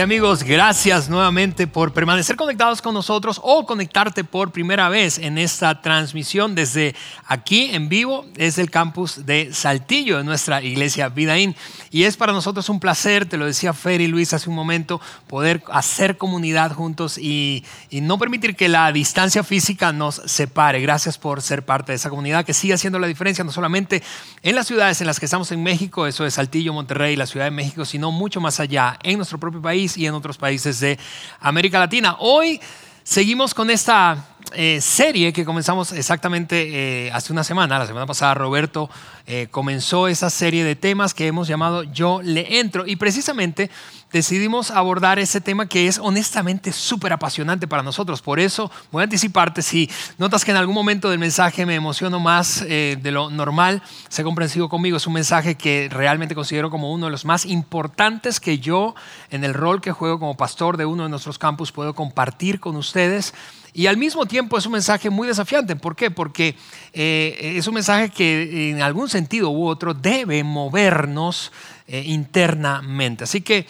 Amigos, gracias nuevamente por permanecer conectados con nosotros o conectarte por primera vez en esta transmisión desde aquí en vivo, desde el campus de Saltillo de nuestra iglesia Vidaín. Y es para nosotros un placer, te lo decía Fer y Luis hace un momento, poder hacer comunidad juntos y, y no permitir que la distancia física nos separe. Gracias por ser parte de esa comunidad que sigue haciendo la diferencia, no solamente en las ciudades en las que estamos en México, eso es Saltillo, Monterrey, la Ciudad de México, sino mucho más allá, en nuestro propio país y en otros países de América Latina. Hoy seguimos con esta eh, serie que comenzamos exactamente eh, hace una semana. La semana pasada Roberto eh, comenzó esa serie de temas que hemos llamado Yo le entro. Y precisamente decidimos abordar ese tema que es honestamente súper apasionante para nosotros. Por eso voy a anticiparte, si notas que en algún momento del mensaje me emociono más de lo normal, sé comprensivo conmigo. Es un mensaje que realmente considero como uno de los más importantes que yo en el rol que juego como pastor de uno de nuestros campus puedo compartir con ustedes. Y al mismo tiempo es un mensaje muy desafiante. ¿Por qué? Porque eh, es un mensaje que en algún sentido u otro debe movernos eh, internamente. Así que,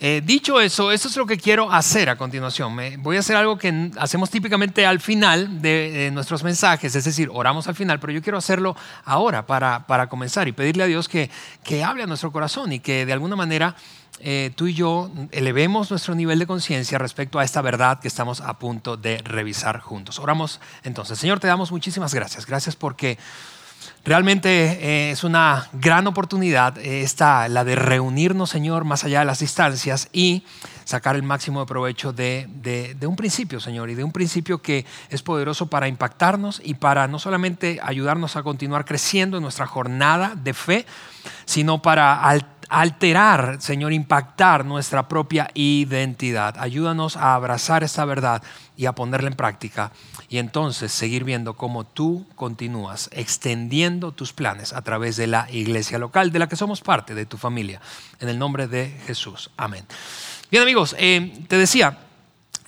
eh, dicho eso, eso es lo que quiero hacer a continuación. voy a hacer algo que hacemos típicamente al final de, nuestros mensajes, es decir, oramos al final, pero yo quiero hacerlo ahora para, para comenzar y pedirle a Dios que, que hable a nuestro corazón y que de alguna manera eh, tú y yo elevemos nuestro nivel de conciencia respecto a esta verdad que estamos a punto de revisar juntos. Oramos entonces. Señor, te damos muchísimas gracias. Gracias porque realmente eh, es una gran oportunidad eh, esta, la de reunirnos, Señor, más allá de las distancias y sacar el máximo de provecho de, de, un principio, Señor, y de un principio que es poderoso para impactarnos y para no solamente ayudarnos a continuar creciendo en nuestra jornada de fe, sino para alterar Señor, impactar nuestra propia identidad. Ayúdanos a abrazar esta verdad y a ponerla en práctica y entonces seguir viendo cómo tú continúas extendiendo tus planes a través de la iglesia local de la que somos parte de tu familia. En el nombre de Jesús. Amén. Bien amigos, eh, te decía,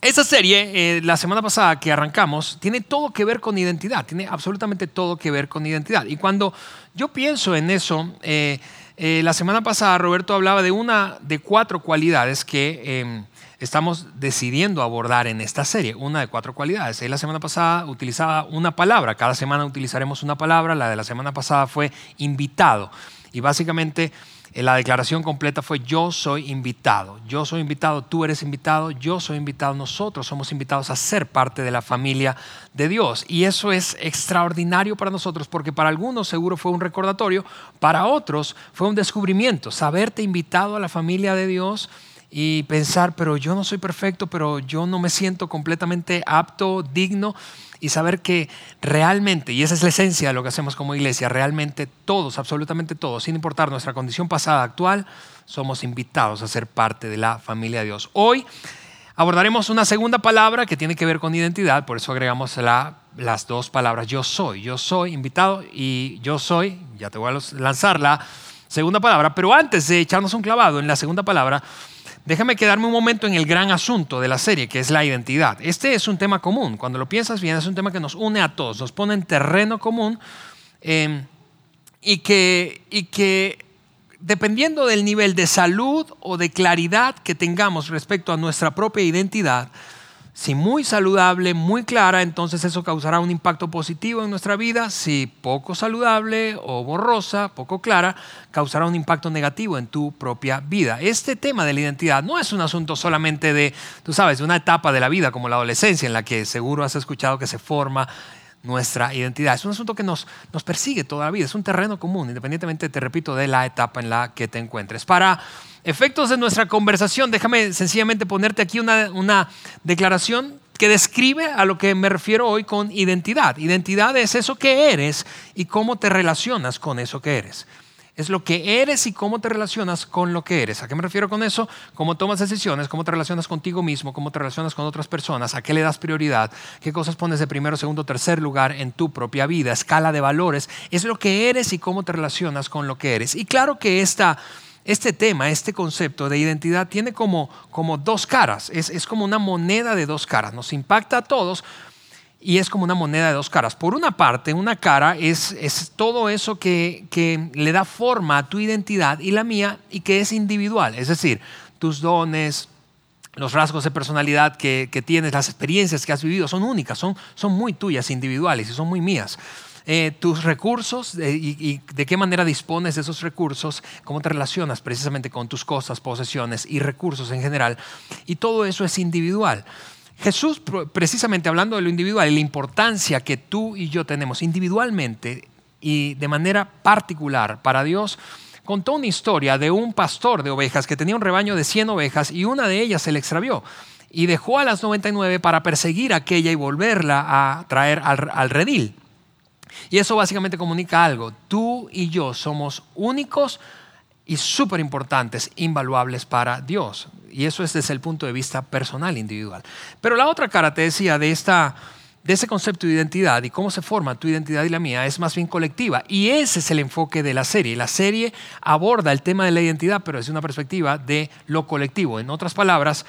esta serie, eh, la semana pasada que arrancamos, tiene todo que ver con identidad, tiene absolutamente todo que ver con identidad. Y cuando yo pienso en eso, eh, eh, la semana pasada Roberto hablaba de una de cuatro cualidades que em, estamos decidiendo abordar en esta serie. Una de cuatro cualidades. la semana pasada utilizaba una palabra. Cada semana utilizaremos una palabra. La de la semana pasada fue invitado. Y básicamente la declaración completa fue yo soy invitado. Yo soy invitado, tú eres invitado, yo soy invitado, nosotros somos invitados a ser parte de la familia de Dios. Y eso es extraordinario para nosotros porque para algunos seguro fue un recordatorio, para otros fue un descubrimiento, saberte invitado a la familia de Dios y pensar, pero yo no soy perfecto, pero yo no me siento completamente apto, digno y saber que realmente, y esa es la esencia de lo que hacemos como iglesia, realmente todos, absolutamente todos, sin importar nuestra condición pasada, actual, somos invitados a ser parte de la familia de Dios. Hoy abordaremos una segunda palabra que tiene que ver con identidad, por eso agregamos las dos palabras yo soy, yo soy invitado y yo soy, ya te voy a lanzar la segunda palabra, pero antes de echarnos un clavado en la segunda palabra, déjame quedarme un momento en el gran asunto de la serie, que es la identidad. Este es un tema común, cuando lo piensas bien, es un tema que nos une a todos, nos pone en terreno común eh, y, que, y que dependiendo del nivel de salud o de claridad que tengamos respecto a nuestra propia identidad, si muy saludable, muy clara, entonces eso causará un impacto positivo en nuestra vida. Si poco saludable o borrosa, poco clara, causará un impacto negativo en tu propia vida. Este tema de la identidad no es un asunto solamente de, tú sabes, de una etapa de la vida como la adolescencia en la que seguro has escuchado que se forma nuestra identidad. Es un asunto que nos, nos persigue toda la vida, es un terreno común, independientemente, te repito, de la etapa en la que te encuentres. Para efectos de nuestra conversación, déjame sencillamente ponerte aquí una, declaración que describe a lo que me refiero hoy con identidad. Identidad es eso que eres y cómo te relacionas con eso que eres. es lo que eres y cómo te relacionas con lo que eres. ¿A qué me refiero con eso? Cómo tomas decisiones, cómo te relacionas contigo mismo, cómo te relacionas con otras personas, a qué le das prioridad, qué cosas pones de primero, segundo, tercer lugar en tu propia vida, escala de valores. Es lo que eres y cómo te relacionas con lo que eres. Y claro que esta, este tema, este concepto de identidad tiene como, como dos caras, es, es como una moneda de dos caras. Nos impacta a todos, y es como una moneda de dos caras. Por una parte, una cara es, es todo eso que, que, le da forma a tu identidad y la mía y que es individual, es decir, tus dones, los rasgos de personalidad que, que tienes, las experiencias que has vivido son únicas, son, son muy tuyas, individuales y son muy mías. Eh, tus recursos eh, y, de qué manera dispones de esos recursos, cómo te relacionas precisamente con tus cosas, posesiones y recursos en general. Y todo eso es individual. Jesús, precisamente hablando de lo individual y la importancia que tú y yo tenemos individualmente y de manera particular para Dios, contó una historia de un pastor de ovejas que tenía un rebaño de 100 ovejas y una de ellas se le extravió y dejó a las 99 para perseguir aquella y volverla a traer al, al redil. Y eso básicamente comunica algo. Tú y yo somos únicos y súper importantes, invaluables para Dios. Y eso es desde el punto de vista personal, individual. Pero la otra cara, te decía, de, esta, de ese concepto de identidad y cómo se forma tu identidad y la mía es más bien colectiva. Y ese es el enfoque de la serie. La serie aborda el tema de la identidad, pero desde una perspectiva de lo colectivo. En otras palabras,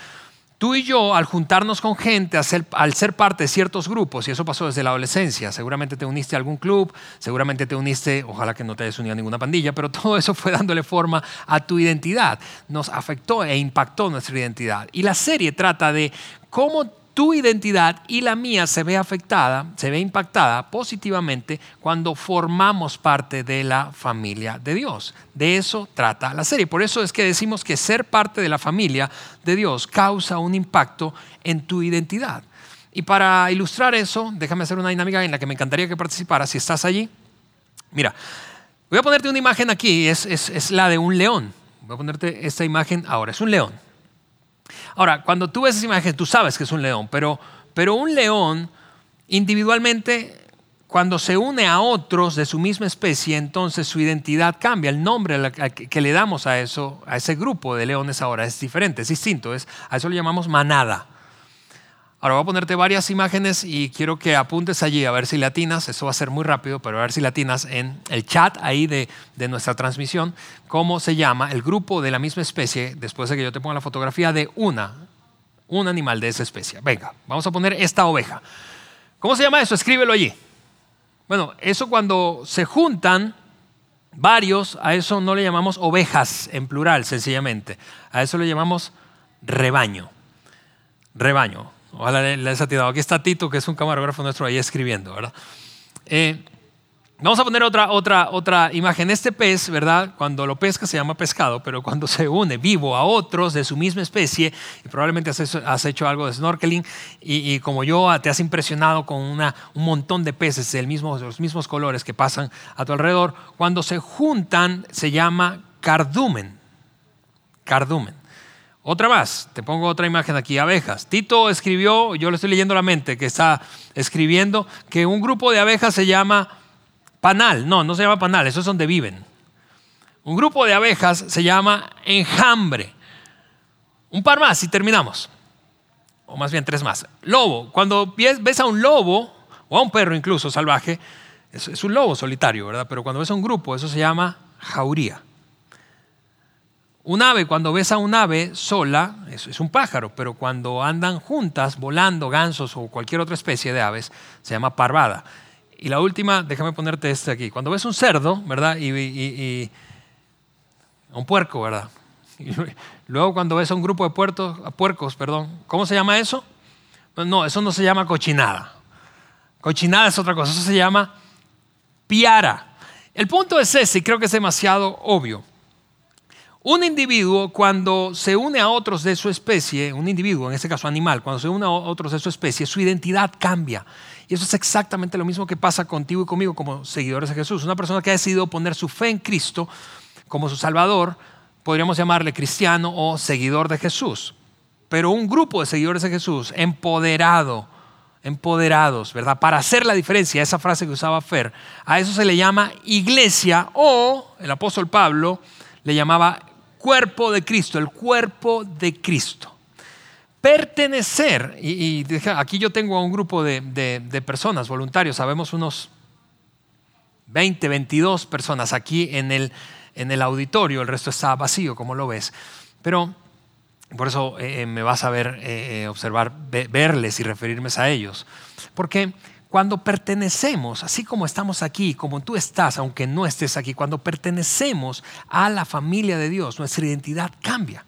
Tú y yo, al juntarnos con gente, al ser, parte de ciertos grupos, y eso pasó desde la adolescencia, seguramente te uniste a algún club, seguramente te uniste, ojalá que no te hayas unido a ninguna pandilla, pero todo eso fue dándole forma a tu identidad, nos afectó e impactó nuestra identidad. Y la serie trata de cómo tu identidad y la mía se ve afectada, se ve impactada positivamente cuando formamos parte de la familia de Dios. De eso trata la serie. Por eso es que decimos que ser parte de la familia de Dios causa un impacto en tu identidad. Y para ilustrar eso, déjame hacer una dinámica en la que me encantaría que participaras si estás allí. Mira, voy a ponerte una imagen aquí, es, es, es la de un león. Voy a ponerte esta imagen ahora, es un león. Ahora, cuando tú ves esa imagen, tú sabes que es un león, pero, pero un león individualmente, cuando se une a otros de su misma especie, entonces su identidad cambia. El nombre que le damos a eso, a ese grupo de leones ahora es diferente, es distinto. Es, a eso lo llamamos manada. Ahora voy a ponerte varias imágenes y quiero que apuntes allí a ver si latinas, eso va a ser muy rápido, pero a ver si latinas en el chat ahí de, de, nuestra transmisión, cómo se llama el grupo de la misma especie, después de que yo te ponga la fotografía de una, un animal de esa especie. Venga, vamos a poner esta oveja. ¿Cómo se llama eso? Escríbelo allí. Bueno, eso cuando se juntan varios, a eso no le llamamos ovejas en plural, sencillamente. A eso le llamamos rebaño. Rebaño. Ojalá les ha tirado. Aquí está Tito, que es un camarógrafo nuestro ahí escribiendo, ¿verdad? Eh, vamos a poner otra, otra, otra imagen. Este pez, ¿verdad? Cuando lo pesca se llama pescado, pero cuando se une vivo a otros de su misma especie, y probablemente has hecho, algo de snorkeling, y, como yo te has impresionado con una, un montón de peces del mismo, de los mismos colores que pasan a tu alrededor, cuando se juntan se llama cardumen. Cardumen. Otra más, te pongo otra imagen aquí, abejas. Tito escribió, yo le estoy leyendo la mente, que está escribiendo que un grupo de abejas se llama panal. No, no se llama panal, eso es donde viven. Un grupo de abejas se llama enjambre. Un par más y terminamos. O más bien tres más. Lobo. Cuando ves a un lobo, o a un perro incluso salvaje, es un lobo solitario, ¿verdad? Pero cuando ves a un grupo, eso se llama jauría. Un ave, cuando ves a un ave sola, es, es un pájaro, pero cuando andan juntas, volando, gansos o cualquier otra especie de aves, se llama parvada. Y la última, déjame ponerte este aquí. Cuando ves un cerdo, ¿verdad? Y, un puerco, ¿verdad? Y luego cuando ves a un grupo de puertos, puercos, perdón, ¿cómo se llama eso? Pues no, eso no se llama cochinada. Cochinada es otra cosa, eso se llama piara. El punto es ese, y creo que es demasiado obvio. Un individuo cuando se une a otros de su especie, un individuo, en este caso animal, cuando se une a otros de su especie, su identidad cambia. Y eso es exactamente lo mismo que pasa contigo y conmigo como seguidores de Jesús. Una persona que ha decidido poner su fe en Cristo como su Salvador, podríamos llamarle cristiano o seguidor de Jesús. Pero un grupo de seguidores de Jesús, empoderado, empoderados, ¿verdad? Para hacer la diferencia, esa frase que usaba Fer, a eso se le llama iglesia o el apóstol Pablo le llamaba cuerpo de Cristo, el cuerpo de Cristo. Pertenecer, y, aquí yo tengo a un grupo de, de personas, voluntarios, sabemos unos 20, 22 personas aquí en el, en el auditorio, el resto está vacío, como lo ves. Pero por eso eh, eh, me vas a ver, eh, observar, verles y referirme a ellos. Porque cuando pertenecemos, así como estamos aquí, como tú estás, aunque no estés aquí, cuando pertenecemos a la familia de Dios, nuestra identidad cambia.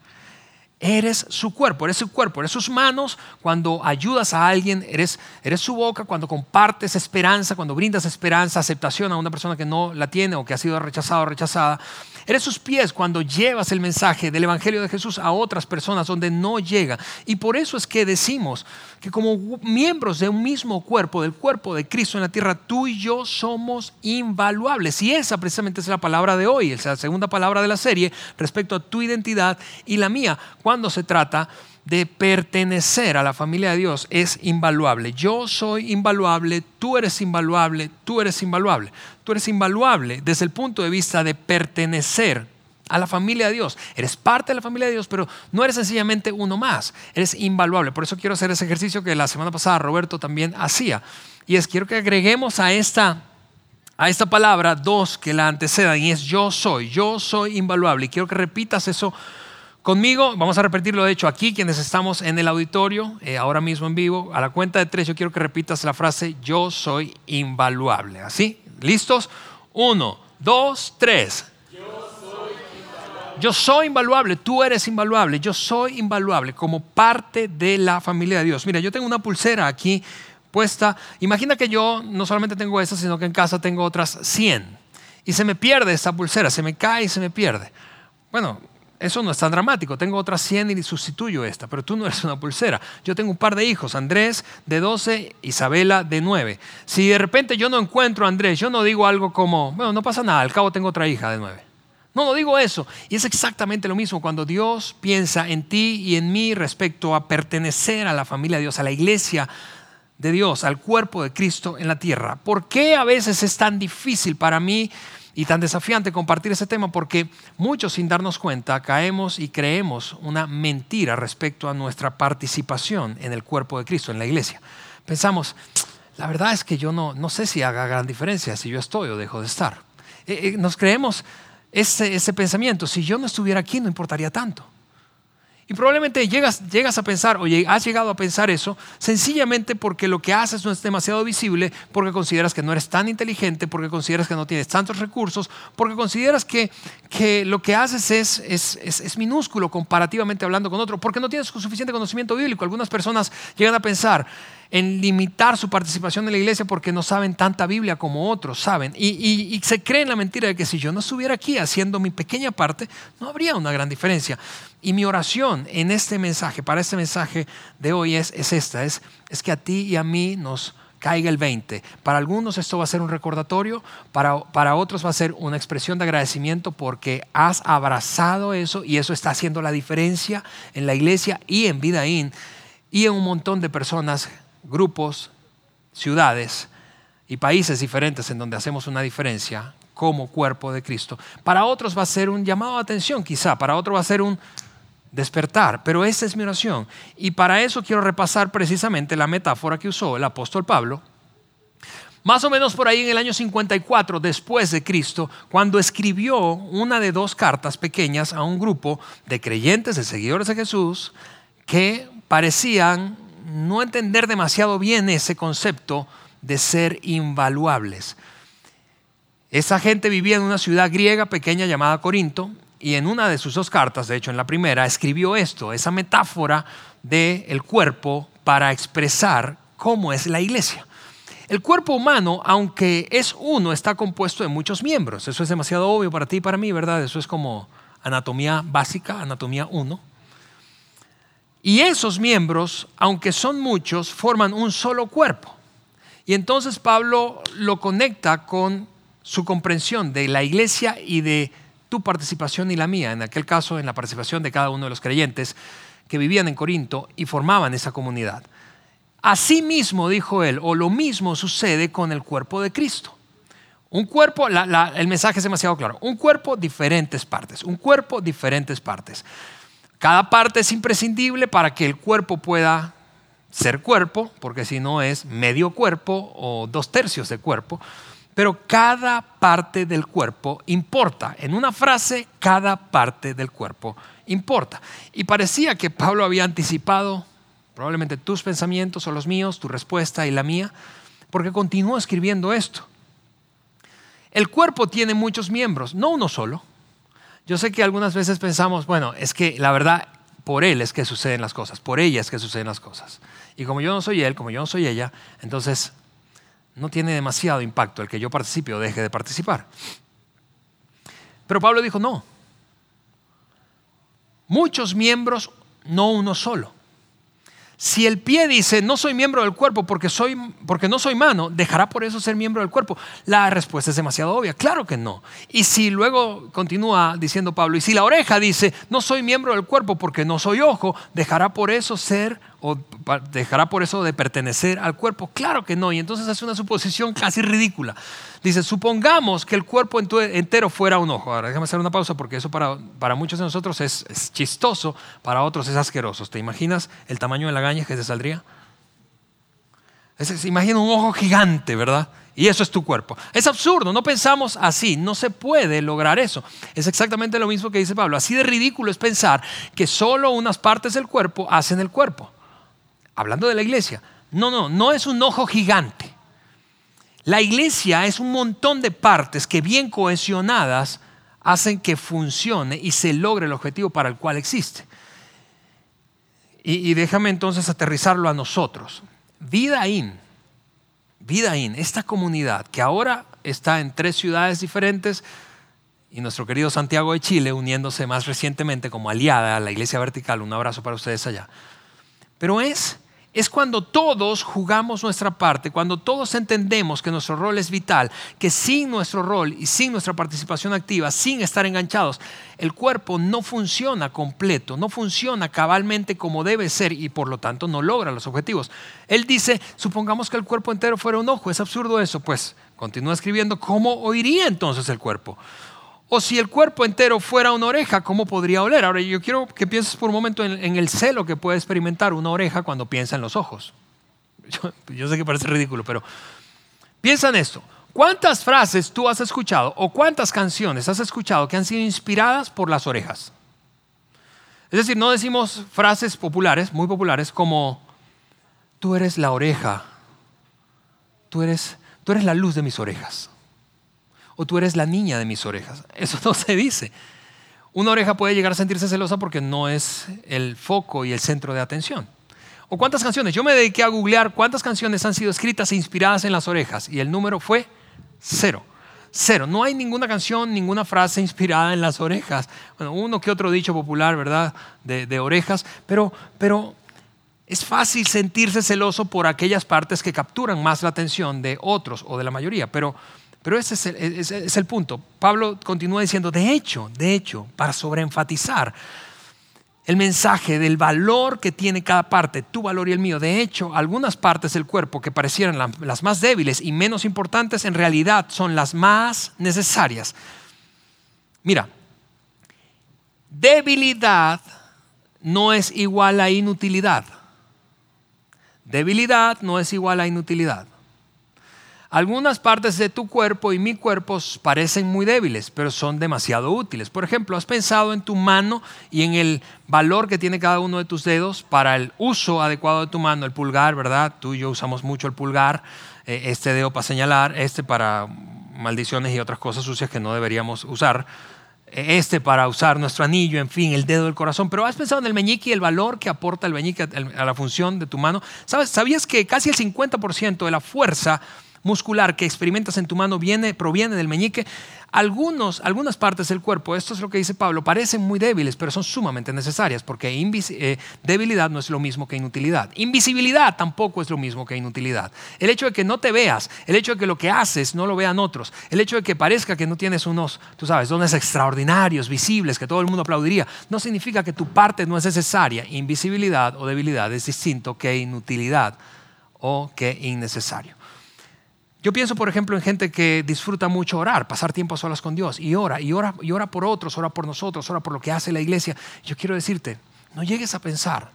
Eres su cuerpo, eres su cuerpo, eres sus manos. Cuando ayudas a alguien, eres, eres su boca. Cuando compartes esperanza, cuando brindas esperanza, aceptación a una persona que no la tiene o que ha sido rechazado o rechazada. Eres sus pies cuando llevas el mensaje del Evangelio de Jesús a otras personas donde no llega. Y por eso es que decimos que como miembros de un mismo cuerpo, del cuerpo de Cristo en la tierra, tú y yo somos invaluables. Y esa precisamente es la palabra de hoy, es la segunda palabra de la serie respecto a tu identidad y la mía, cuando se trata de pertenecer a la familia de Dios es invaluable. Yo soy invaluable, tú eres invaluable, tú eres invaluable. Tú eres invaluable desde el punto de vista de pertenecer a la familia de Dios. Eres parte de la familia de Dios, pero no eres sencillamente uno más. Eres invaluable. Por eso quiero hacer ese ejercicio que la semana pasada Roberto también hacía. Y es, quiero que agreguemos a esta, a esta palabra dos que la antecedan y es yo soy. Yo soy invaluable. Y quiero que repitas eso Conmigo, vamos a repetirlo de hecho aquí, quienes estamos en el auditorio, eh, ahora mismo en vivo, a la cuenta de tres yo quiero que repitas la frase, yo soy invaluable. ¿Así? ¿Listos? Uno, dos, tres. Yo soy invaluable, tú eres invaluable, yo soy invaluable como parte de la familia de Dios. Mira, yo tengo una pulsera aquí puesta. Imagina que yo no solamente tengo esa, sino que en casa tengo otras 100. Y se me pierde esa pulsera, se me cae y se me pierde. Bueno, eso no es tan dramático. Tengo otras 100 y sustituyo esta, pero tú no eres una pulsera. Yo tengo un par de hijos, Andrés de 12, Isabela de 9. Si de repente yo no encuentro a Andrés, yo no digo algo como, bueno, no pasa nada, al cabo tengo otra hija de 9. No, no digo eso. Y es exactamente lo mismo cuando Dios piensa en ti y en mí respecto a pertenecer a la familia de Dios, a la iglesia de Dios, al cuerpo de Cristo en la tierra. ¿Por qué a veces es tan difícil para mí? Y tan desafiante compartir ese tema porque muchos sin darnos cuenta caemos y creemos una mentira respecto a nuestra participación en el cuerpo de Cristo, en la iglesia. Pensamos, la verdad es que yo no, no sé si haga gran diferencia si yo estoy o dejo de estar. Eh, eh, nos creemos ese, ese pensamiento, si yo no estuviera aquí no importaría tanto. Y probablemente llegas, llegas a pensar o has llegado a pensar eso sencillamente porque lo que haces no es demasiado visible, porque consideras que no eres tan inteligente, porque consideras que no tienes tantos recursos, porque consideras que, que lo que haces es, es, es, minúsculo comparativamente hablando con otro, porque no tienes suficiente conocimiento bíblico. Algunas personas llegan a pensar, en limitar su participación en la iglesia porque no saben tanta Biblia como otros saben. Y, se creen la mentira de que si yo no estuviera aquí haciendo mi pequeña parte, no habría una gran diferencia. Y mi oración en este mensaje, para este mensaje de hoy es, es esta, es, es que a ti y a mí nos caiga el 20. Para algunos esto va a ser un recordatorio, para, para otros va a ser una expresión de agradecimiento porque has abrazado eso y eso está haciendo la diferencia en la iglesia y en Vidaín y en un montón de personas grupos, ciudades y países diferentes en donde hacemos una diferencia como cuerpo de Cristo. Para otros va a ser un llamado de atención quizá, para otros va a ser un despertar, pero esa es mi oración. Y para eso quiero repasar precisamente la metáfora que usó el apóstol Pablo, más o menos por ahí en el año 54 después de Cristo, cuando escribió una de dos cartas pequeñas a un grupo de creyentes, de seguidores de Jesús, que parecían no entender demasiado bien ese concepto de ser invaluables. Esa gente vivía en una ciudad griega pequeña llamada Corinto y en una de sus dos cartas, de hecho en la primera, escribió esto, esa metáfora del el cuerpo para expresar cómo es la iglesia. El cuerpo humano, aunque es uno, está compuesto de muchos miembros. Eso es demasiado obvio para ti y para mí, ¿verdad? Eso es como anatomía básica, anatomía uno. Y esos miembros, aunque son muchos, forman un solo cuerpo. Y entonces Pablo lo conecta con su comprensión de la iglesia y de tu participación y la mía, en aquel caso en la participación de cada uno de los creyentes que vivían en Corinto y formaban esa comunidad. Asimismo, dijo él, o lo mismo sucede con el cuerpo de Cristo. Un cuerpo, el mensaje es demasiado claro, un cuerpo, diferentes partes, un cuerpo, diferentes partes. Cada parte es imprescindible para que el cuerpo pueda ser cuerpo, porque si no es medio cuerpo o dos tercios de cuerpo, pero cada parte del cuerpo importa. En una frase, cada parte del cuerpo importa. Y parecía que Pablo había anticipado probablemente tus pensamientos o los míos, tu respuesta y la mía, porque continúa escribiendo esto. El cuerpo tiene muchos miembros, no uno solo. Yo sé que algunas veces pensamos, bueno, es que la verdad, por él es que suceden las cosas, por ella es que suceden las cosas. Y como yo no soy él, como yo no soy ella, entonces no tiene demasiado impacto el que yo participe o deje de participar. Pero Pablo dijo, no. Muchos miembros, no uno solo. Si el pie dice, no soy miembro del cuerpo porque, soy, porque no soy mano, ¿dejará por eso ser miembro del cuerpo? La respuesta es demasiado obvia, claro que no. Y si luego continúa diciendo Pablo, y si la oreja dice, no soy miembro del cuerpo porque no soy ojo, ¿dejará por eso ser o dejará por eso de pertenecer al cuerpo? Claro que no. Y entonces hace una suposición casi ridícula. Dice, supongamos que el cuerpo entero fuera un ojo. Ahora déjame hacer una pausa porque eso para, para muchos de nosotros es, chistoso, para otros es asqueroso. ¿Te imaginas el tamaño de la gaña que se saldría? Es, imagina un ojo gigante, ¿verdad? Y eso es tu cuerpo. Es absurdo, no pensamos así, no se puede lograr eso. Es exactamente lo mismo que dice Pablo. Así de ridículo es pensar que solo unas partes del cuerpo hacen el cuerpo. Hablando de la iglesia, no, no, no es un ojo gigante. La iglesia es un montón de partes que bien cohesionadas hacen que funcione y se logre el objetivo para el cual existe. Y, déjame entonces aterrizarlo a nosotros. Vida In, Vida In, esta comunidad que ahora está en tres ciudades diferentes y nuestro querido Santiago de Chile uniéndose más recientemente como aliada a la Iglesia Vertical, un abrazo para ustedes allá. Pero es es cuando todos jugamos nuestra parte, cuando todos entendemos que nuestro rol es vital, que sin nuestro rol y sin nuestra participación activa, sin estar enganchados, el cuerpo no funciona completo, no funciona cabalmente como debe ser y por lo tanto no logra los objetivos. Él dice, supongamos que el cuerpo entero fuera un ojo, es absurdo eso, pues continúa escribiendo, ¿cómo oiría entonces el cuerpo? O si el cuerpo entero fuera una oreja, ¿cómo podría oler? Ahora yo quiero que pienses por un momento en, el celo que puede experimentar una oreja cuando piensa en los ojos. Yo, sé que parece ridículo, pero piensa en esto. ¿Cuántas frases tú has escuchado o cuántas canciones has escuchado que han sido inspiradas por las orejas? Es decir, no decimos frases populares, muy populares, como tú eres la oreja, tú eres, tú eres la luz de mis orejas o tú eres la niña de mis orejas. Eso no se dice. Una oreja puede llegar a sentirse celosa porque no es el foco y el centro de atención. ¿O cuántas canciones? Yo me dediqué a googlear cuántas canciones han sido escritas e inspiradas en las orejas y el número fue cero. Cero. No hay ninguna canción, ninguna frase inspirada en las orejas. Bueno, uno que otro dicho popular, ¿verdad? De, de orejas, pero, pero es fácil sentirse celoso por aquellas partes que capturan más la atención de otros o de la mayoría, pero pero ese es el, punto. Pablo continúa diciendo, de hecho, de hecho, para sobreenfatizar el mensaje del valor que tiene cada parte, tu valor y el mío. De hecho, algunas partes del cuerpo que parecieran las más débiles y menos importantes, en realidad son las más necesarias. Mira, debilidad no es igual a inutilidad. Debilidad no es igual a inutilidad. Algunas partes de tu cuerpo y mi cuerpo parecen muy débiles, pero son demasiado útiles. Por ejemplo, ¿has pensado en tu mano y en el valor que tiene cada uno de tus dedos para el uso adecuado de tu mano? El pulgar, ¿verdad? Tú y yo usamos mucho el pulgar, eh, este dedo para señalar, este para maldiciones y otras cosas sucias que no deberíamos usar e, este para usar nuestro anillo, en fin, el dedo del corazón. Pero has pensado en el meñique y el valor que aporta el meñique a la función de tu mano. ¿Sabías que casi el 50% de la fuerza muscular que experimentas en tu mano viene, proviene del meñique. Algunos, algunas partes del cuerpo, esto es lo que dice Pablo, parecen muy débiles, pero son sumamente necesarias, porque eh, debilidad no es lo mismo que inutilidad. Invisibilidad tampoco es lo mismo que inutilidad. El hecho de que no te veas, el hecho de que lo que haces no lo vean otros, el hecho de que parezca que no tienes unos, tú sabes, dones extraordinarios, visibles, que todo el mundo aplaudiría, no significa que tu parte no es necesaria. Invisibilidad o debilidad es distinto que inutilidad o que innecesario. Yo pienso, por ejemplo, en gente que disfruta mucho orar, pasar tiempo a solas con Dios y ora, y ora, y ora por otros, ora por nosotros, ora por lo que hace la iglesia. Yo quiero decirte, no llegues a pensar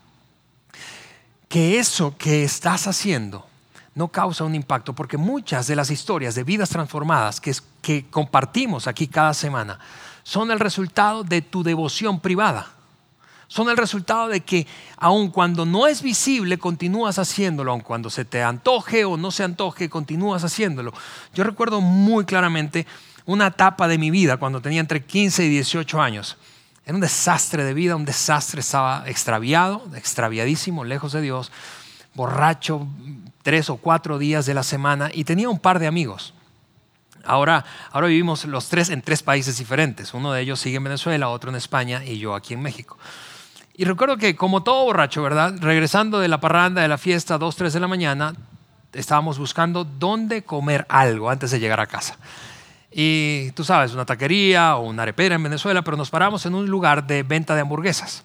que eso que estás haciendo no causa un impacto, porque muchas de las historias de vidas transformadas que, que compartimos aquí cada semana son el resultado de tu devoción privada son el resultado de que aun cuando no es visible, continúas haciéndolo, aun cuando se te antoje o no se antoje, continúas haciéndolo. Yo recuerdo muy claramente una etapa de mi vida cuando tenía entre 15 y 18 años. Era un desastre de vida, un desastre, estaba extraviado, extraviadísimo, lejos de Dios, borracho tres o cuatro días de la semana y tenía un par de amigos. Ahora, ahora vivimos los tres en tres países diferentes. Uno de ellos sigue en Venezuela, otro en España y yo aquí en México. Y recuerdo que como todo borracho, ¿verdad? Regresando de la parranda, de la fiesta, 2, 3 de la mañana, estábamos buscando dónde comer algo antes de llegar a casa. Y tú sabes, una taquería o una arepera en Venezuela, pero nos paramos en un lugar de venta de hamburguesas.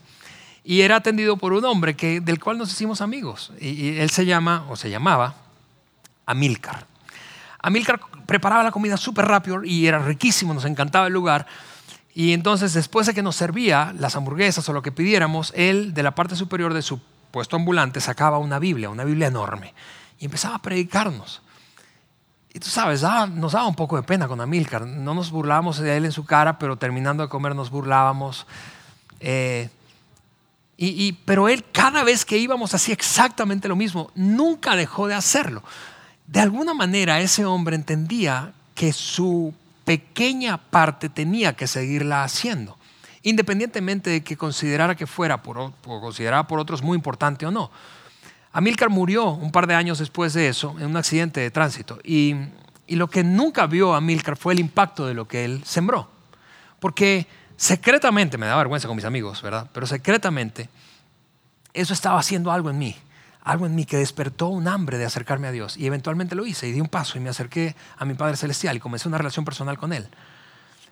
Y era atendido por un hombre que, del cual nos hicimos amigos. Y, y él se llama, o se llamaba, Amilcar. Amilcar preparaba la comida súper rápido y era riquísimo, nos encantaba el lugar. Y entonces después de que nos servía las hamburguesas o lo que pidiéramos, él de la parte superior de su puesto ambulante sacaba una Biblia, una Biblia enorme, y empezaba a predicarnos. Y tú sabes, nos daba un poco de pena con Amílcar. No nos burlábamos de él en su cara, pero terminando de comer nos burlábamos. Eh, y, pero él cada vez que íbamos hacía exactamente lo mismo. Nunca dejó de hacerlo. De alguna manera ese hombre entendía que su pequeña parte tenía que seguirla haciendo, independientemente de que considerara que fuera por, o consideraba por otros muy importante o no. Amílcar murió un par de años después de eso en un accidente de tránsito y, y lo que nunca vio Amílcar fue el impacto de lo que él sembró, porque secretamente, me da vergüenza con mis amigos, ¿verdad? Pero secretamente eso estaba haciendo algo en mí algo en mí que despertó un hambre de acercarme a Dios. Y eventualmente lo hice y di un paso y me acerqué a mi Padre Celestial y comencé una relación personal con Él.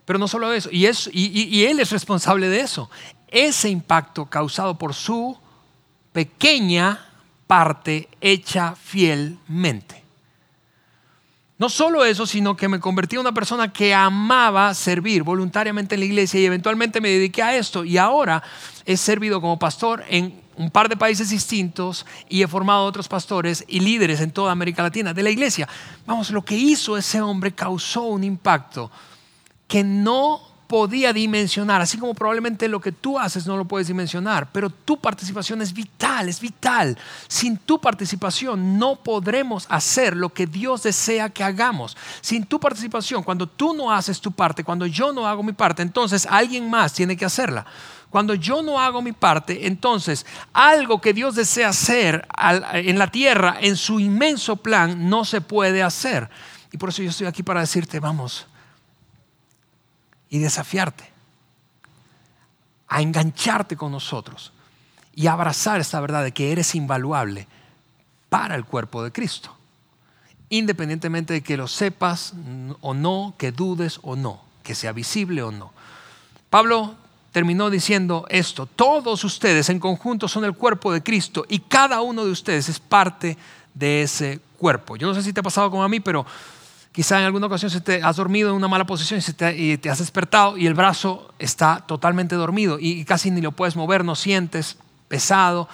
Pero no solo eso, y, Él es responsable de eso. Ese impacto causado por su pequeña parte hecha fielmente. No solo eso, sino que me convertí en una persona que amaba servir voluntariamente en la iglesia y eventualmente me dediqué a esto. Y ahora he servido como pastor en un par de países distintos y he formado otros pastores y líderes en toda América Latina de la iglesia. Vamos, lo que hizo ese hombre causó un impacto que no podía dimensionar, así como probablemente lo que tú haces no lo puedes dimensionar, pero tu participación es vital, es vital. Sin tu participación no podremos hacer lo que Dios desea que hagamos. Sin tu participación, cuando tú no haces tu parte, cuando yo no hago mi parte, entonces alguien más tiene que hacerla. Cuando yo no hago mi parte, entonces algo que Dios desea hacer en la tierra, en su inmenso plan, no se puede hacer. Y por eso yo estoy aquí para decirte, vamos, y desafiarte a engancharte con nosotros y abrazar esta verdad de que eres invaluable para el cuerpo de Cristo, independientemente de que lo sepas o no, que dudes o no, que sea visible o no. Pablo terminó diciendo esto, todos ustedes en conjunto son el cuerpo de Cristo y cada uno de ustedes es parte de ese cuerpo. Yo no sé si te ha pasado como a mí, pero quizá en alguna ocasión se te has dormido en una mala posición y, te, has despertado y el brazo está totalmente dormido y casi ni lo puedes mover, no sientes pesado.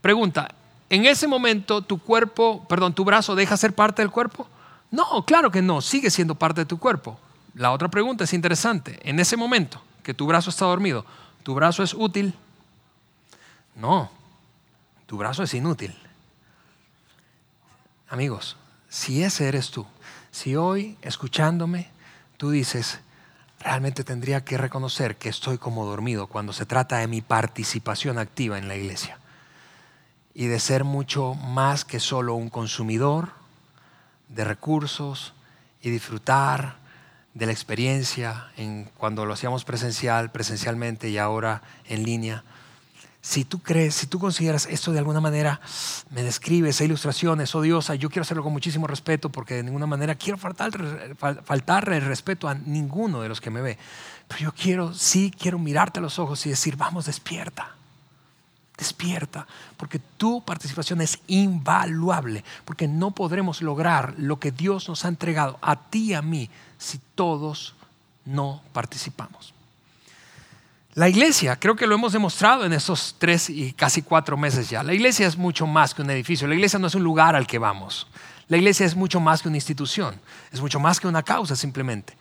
Pregunta, ¿en ese momento tu cuerpo, perdón, tu brazo deja ser parte del cuerpo? No, claro que no, sigue siendo parte de tu cuerpo. La otra pregunta es interesante. En ese momento, que tu brazo está dormido, ¿tu brazo es útil? No, tu brazo es inútil. Amigos, si ese eres tú, si hoy escuchándome tú dices, realmente tendría que reconocer que estoy como dormido cuando se trata de mi participación activa en la iglesia y de ser mucho más que solo un consumidor de recursos y disfrutar de la experiencia en cuando lo hacíamos presencial, presencialmente y ahora en línea. Si tú crees, si tú consideras esto de alguna manera me describe esa ilustración, es odiosa, yo quiero hacerlo con muchísimo respeto porque de ninguna manera quiero faltar, faltarle el respeto a ninguno de los que me ve. Pero yo quiero, sí, quiero mirarte a los ojos y decir, vamos, despierta. Despierta, porque tu participación es invaluable, porque no podremos lograr lo que Dios nos ha entregado a ti y a mí si todos no participamos. La iglesia, creo que lo hemos demostrado en estos tres y casi cuatro meses ya, la iglesia es mucho más que un edificio, la iglesia no es un lugar al que vamos, la iglesia es mucho más que una institución, es mucho más que una causa simplemente.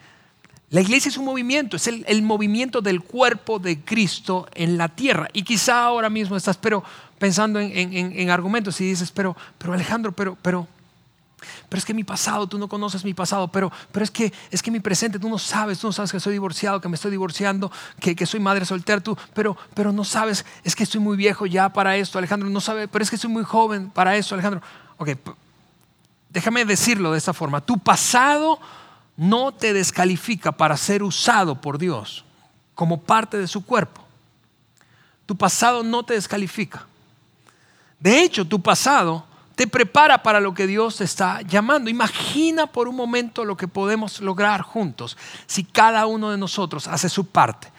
La iglesia es un movimiento, es el, movimiento del cuerpo de Cristo en la tierra. Y quizá ahora mismo estás pero, pensando en, argumentos y dices, pero, pero Alejandro, pero, pero, pero es que mi pasado, tú no conoces mi pasado, pero, pero es, que, es que mi presente, tú no sabes, tú no sabes que soy divorciado, que me estoy divorciando, que, que soy madre soltera, tú, pero, pero no sabes, es que estoy muy viejo ya para esto, Alejandro, no sabes, pero es que soy muy joven para eso, Alejandro. Ok, déjame decirlo de esta forma, tu pasado no te descalifica para ser usado por Dios como parte de su cuerpo. Tu pasado no te descalifica. De hecho, tu pasado te prepara para lo que Dios te está llamando. Imagina por un momento lo que podemos lograr juntos si cada uno de nosotros hace su parte.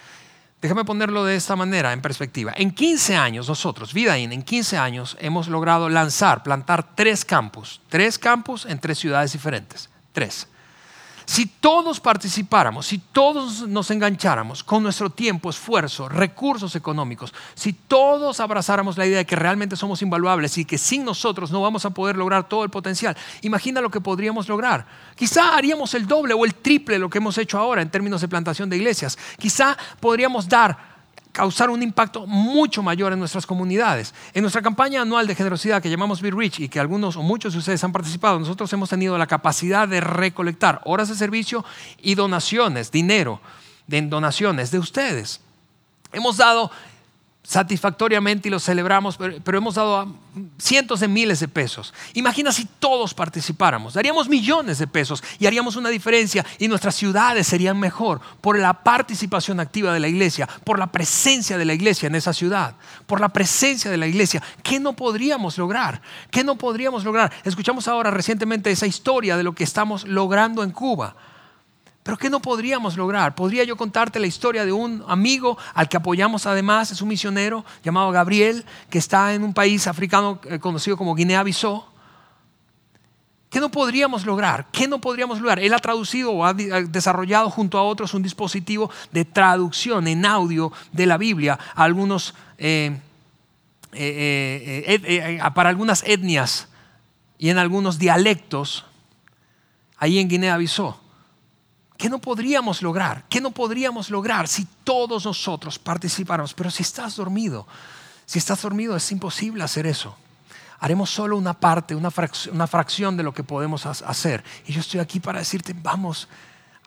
Déjame ponerlo de esta manera en perspectiva. En 15 años, nosotros, Vidaín, en 15 años hemos logrado lanzar, plantar tres campus. Tres campus en tres ciudades diferentes. Tres. Si todos participáramos, si todos nos engancháramos con nuestro tiempo, esfuerzo, recursos económicos, si todos abrazáramos la idea de que realmente somos invaluables y que sin nosotros no vamos a poder lograr todo el potencial, imagina lo que podríamos lograr. Quizá haríamos el doble o el triple de lo que hemos hecho ahora en términos de plantación de iglesias. Quizá podríamos dar causar un impacto mucho mayor en nuestras comunidades. En nuestra campaña anual de generosidad que llamamos Be Rich y que algunos o muchos de ustedes han participado, nosotros hemos tenido la capacidad de recolectar horas de servicio y donaciones, dinero, de donaciones de ustedes. Hemos dado satisfactoriamente y lo celebramos, pero, hemos dado cientos de miles de pesos. Imagina si todos participáramos, daríamos millones de pesos y haríamos una diferencia y nuestras ciudades serían mejor por la participación activa de la iglesia, por la presencia de la iglesia en esa ciudad, por la presencia de la iglesia. ¿Qué no podríamos lograr? ¿Qué no podríamos lograr? Escuchamos ahora recientemente esa historia de lo que estamos logrando en Cuba. Pero ¿qué no podríamos lograr? Podría yo contarte la historia de un amigo al que apoyamos además, es un misionero llamado Gabriel, que está en un país africano eh, conocido como Guinea-Bissau. ¿Qué no podríamos lograr? ¿Qué no podríamos lograr? Él ha traducido o ha desarrollado junto a otros un dispositivo de traducción en audio de la Biblia algunos, eh, eh, para algunas etnias y en algunos dialectos ahí en Guinea-Bissau. ¿Qué no podríamos lograr? ¿Qué no podríamos lograr si todos nosotros participáramos? Pero si estás dormido, si estás dormido es imposible hacer eso. Haremos solo una parte, una fracción, una fracción de lo que podemos hacer. Y yo estoy aquí para decirte, vamos,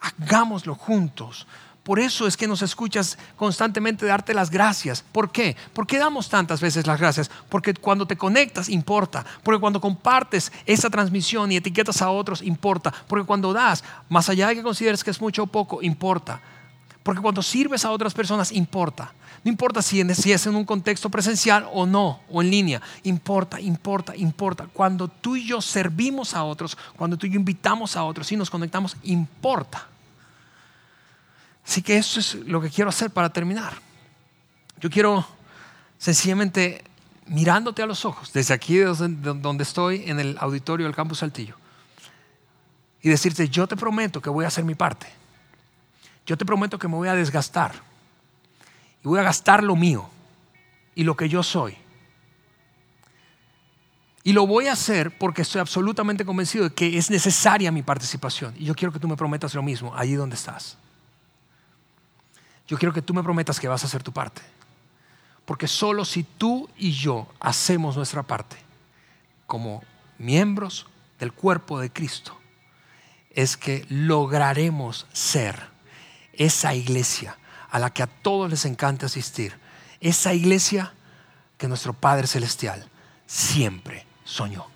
hagámoslo juntos. Por eso es que nos escuchas constantemente darte las gracias. ¿Por qué? ¿Por qué damos tantas veces las gracias? Porque cuando te conectas importa. Porque cuando compartes esa transmisión y etiquetas a otros importa. Porque cuando das, más allá de que consideres que es mucho o poco, importa. Porque cuando sirves a otras personas, importa. No importa si, es en un contexto presencial o no, o en línea. Importa, importa, importa. Cuando tú y yo servimos a otros, cuando tú y yo invitamos a otros y nos conectamos, importa. Así que eso es lo que quiero hacer para terminar. Yo quiero sencillamente mirándote a los ojos, desde aquí donde estoy en el auditorio del Campus Saltillo, y decirte, yo te prometo que voy a hacer mi parte. Yo te prometo que me voy a desgastar. Y voy a gastar lo mío y lo que yo soy. Y lo voy a hacer porque estoy absolutamente convencido de que es necesaria mi participación. Y yo quiero que tú me prometas lo mismo, allí donde estás yo quiero que tú me prometas que vas a hacer tu parte. Porque solo si tú y yo hacemos nuestra parte como miembros del cuerpo de Cristo, es que lograremos ser esa iglesia a la que a todos les encanta asistir. Esa iglesia que nuestro Padre Celestial siempre soñó.